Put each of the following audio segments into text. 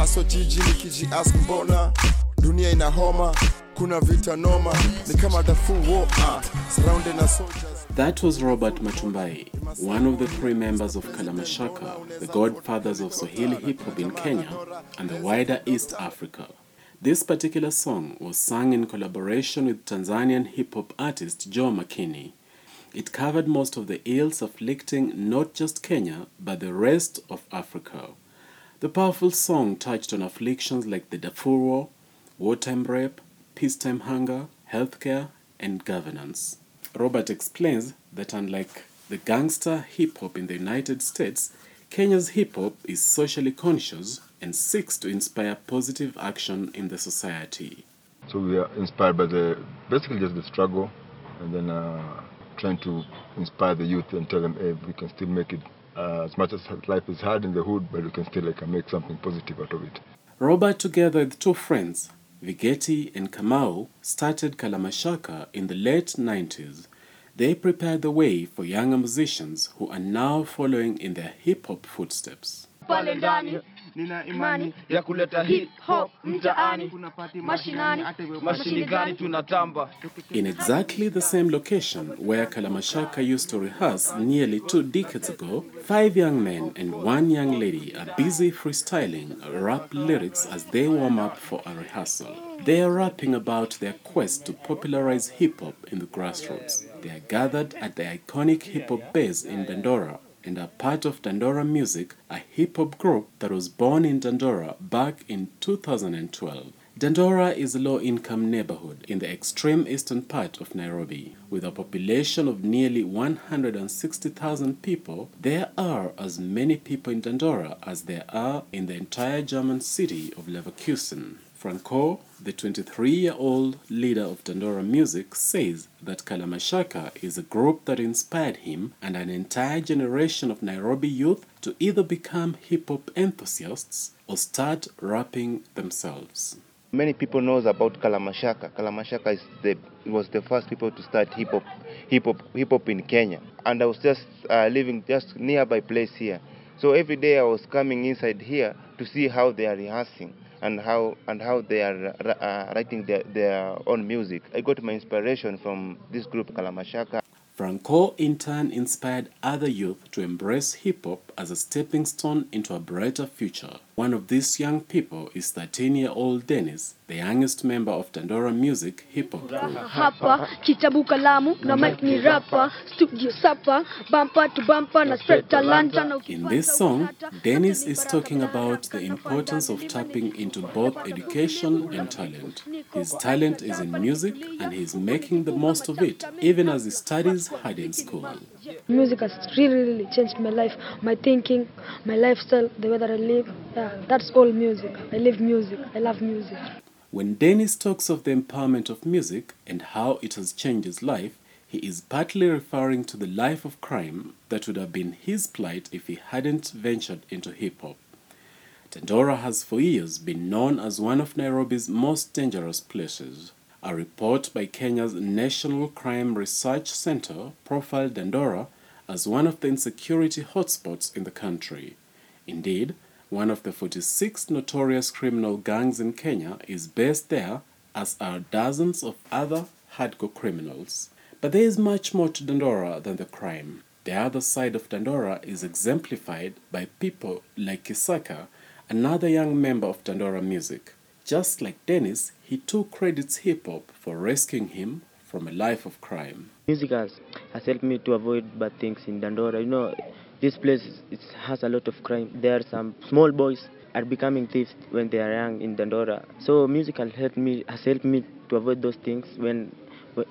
haso jiji nikijiask mbona dunia ina homa kuna vita noma ni kama ah, surrounded na soldiers That was Robert Matumbai, one of the three members of Kalamashaka, the godfathers of Swahili hip hop in Kenya and the wider East Africa. This particular song was sung in collaboration with Tanzanian hip hop artist Joe McKinney. It covered most of the ills afflicting not just Kenya but the rest of Africa. The powerful song touched on afflictions like the Darfur War, wartime rape, peacetime hunger, healthcare, and governance. Robert explains that unlike the gangster hip hop in the United States, Kenya's hip hop is socially conscious and seeks to inspire positive action in the society. So we are inspired by the basically just the struggle, and then uh, trying to inspire the youth and tell them, hey, we can still make it. Uh, as much as life is hard in the hood, but we can still like make something positive out of it. Robert, together with two friends, Vigeti and Kamau, started Kalamashaka in the late 90s. They prepared the way for younger musicians who are now following in their hip hop footsteps. Nina imani ya kuleta hip hop mtaani. mashinani. mashini gani tunatamba? In exactly the same location where Kalamashaka used to rehearse nearly two decades ago, five young men and one young lady are busy freestyling rap lyrics as they warm up for a rehearsal. They are rapping about their quest to popularize hip hop in the grassroots. They are gathered at the iconic hip hop base in Dandora and are part of Dandora Music, a hip hop group that was born in Dandora back in 2012. Dandora is a low income neighborhood in the extreme eastern part of Nairobi. With a population of nearly 160,000 people, there are as many people in Dandora as there are in the entire German city of Leverkusen. Franco, the 23 year old leader of Dandora Music, says that Kalamashaka is a group that inspired him and an entire generation of Nairobi youth to either become hip hop enthusiasts or start rapping themselves. Many people knows about Kalamashaka. Kalamashaka is the was the first people to start hip hop, hip hop, hip hop in Kenya. And I was just uh, living just nearby place here. So every day I was coming inside here to see how they are rehearsing and how and how they are uh, writing their, their own music. I got my inspiration from this group Kalamashaka. Franco in turn inspired other youth to embrace hip hop as a stepping stone into a brighter future. One of these young people is 13 year old Dennis, the youngest member of Dandora Music hip hop group. hapa kitabu kalamu na mic ni rapa studio sapa bumper to bumper na spread talanta na In this song, Dennis is talking about the importance of tapping into both education and talent. His talent is in music and he's making the most of it, even as he studies hard in school. music has really really changed my life my thinking my lifestyle the way that i live yeah that's all music i live music i love music When Dennis talks of the empowerment of music and how it has changed his life, he is partly referring to the life of crime that would have been his plight if he hadn't ventured into hip hop. Dandora has for years been known as one of Nairobi's most dangerous places. A report by Kenya's National Crime Research Center profiled Dandora as one of the insecurity hotspots in the country. Indeed, one of the 46 notorious criminal gangs in Kenya is based there, as are dozens of other hardcore criminals. But there is much more to Dandora than the crime. The other side of Dandora is exemplified by people like Kisaka, another young member of Dandora Music. Just like Dennis, he too credits hip hop for rescuing him from a life of crime. Music has, has helped me to avoid bad things in Dandora. You know, this place it has a lot of crime. There are some small boys are becoming thieves when they are young in Dandora. So music has helped me has helped me to avoid those things. When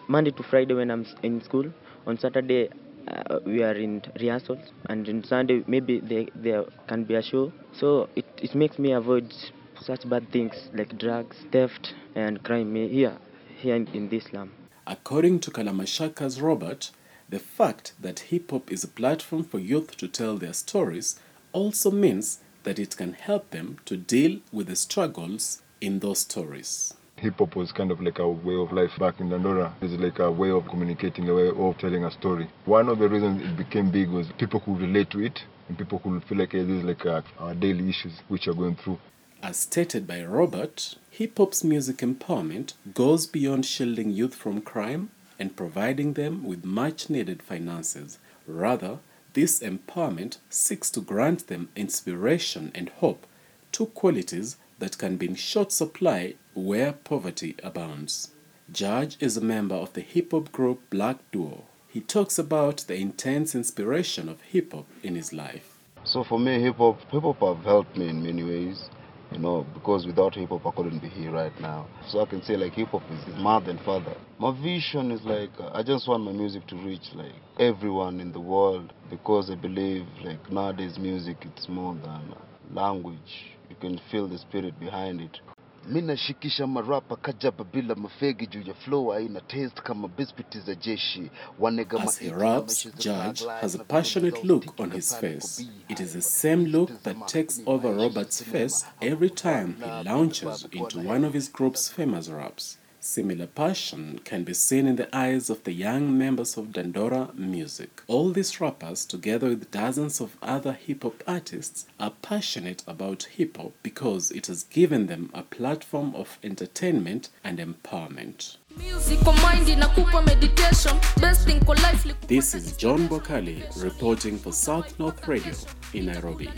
Monday to Friday when I'm in school, on Saturday uh, we are in rehearsals, and on Sunday maybe there there can be a show. So it, it makes me avoid such bad things like drugs, theft, and crime here here in, this slum. According to Kalamashaka's Robert, the fact that hip hop is a platform for youth to tell their stories also means that it can help them to deal with the struggles in those stories. Hip hop was kind of like a way of life back in Dandora. It's like a way of communicating, a way of telling a story. One of the reasons it became big was people could relate to it and people could feel like hey, this is like a, our daily issues which are going through. As stated by Robert, hip hop's music empowerment goes beyond shielding youth from crime and providing them with much needed finances. Rather, this empowerment seeks to grant them inspiration and hope, two qualities that can be in short supply where poverty abounds. Judge is a member of the hip hop group Black Duo. He talks about the intense inspiration of hip hop in his life. So for me, hip hop, hip hop have helped me in many ways. You know, because without hip hop, I couldn't be here right now. So I can say like hip hop is mother and father. My vision is like I just want my music to reach like everyone in the world because I believe like nowadays music it's more than language. You can feel the spirit behind it. Mi nashikisha marapa kajaba bila mafegi juu ya flow aina taste kama biscuit za jeshi wanega As he raps, Judge has a passionate look on his face. It is the same look that takes over Robert's face every time he launches into one of his group's famous raps. Similar passion can be seen in the eyes of the young members of Dandora Music. All these rappers, together with dozens of other hip hop artists, are passionate about hip hop because it has given them a platform of entertainment and empowerment. This is John Bokali reporting for South North Radio in Nairobi.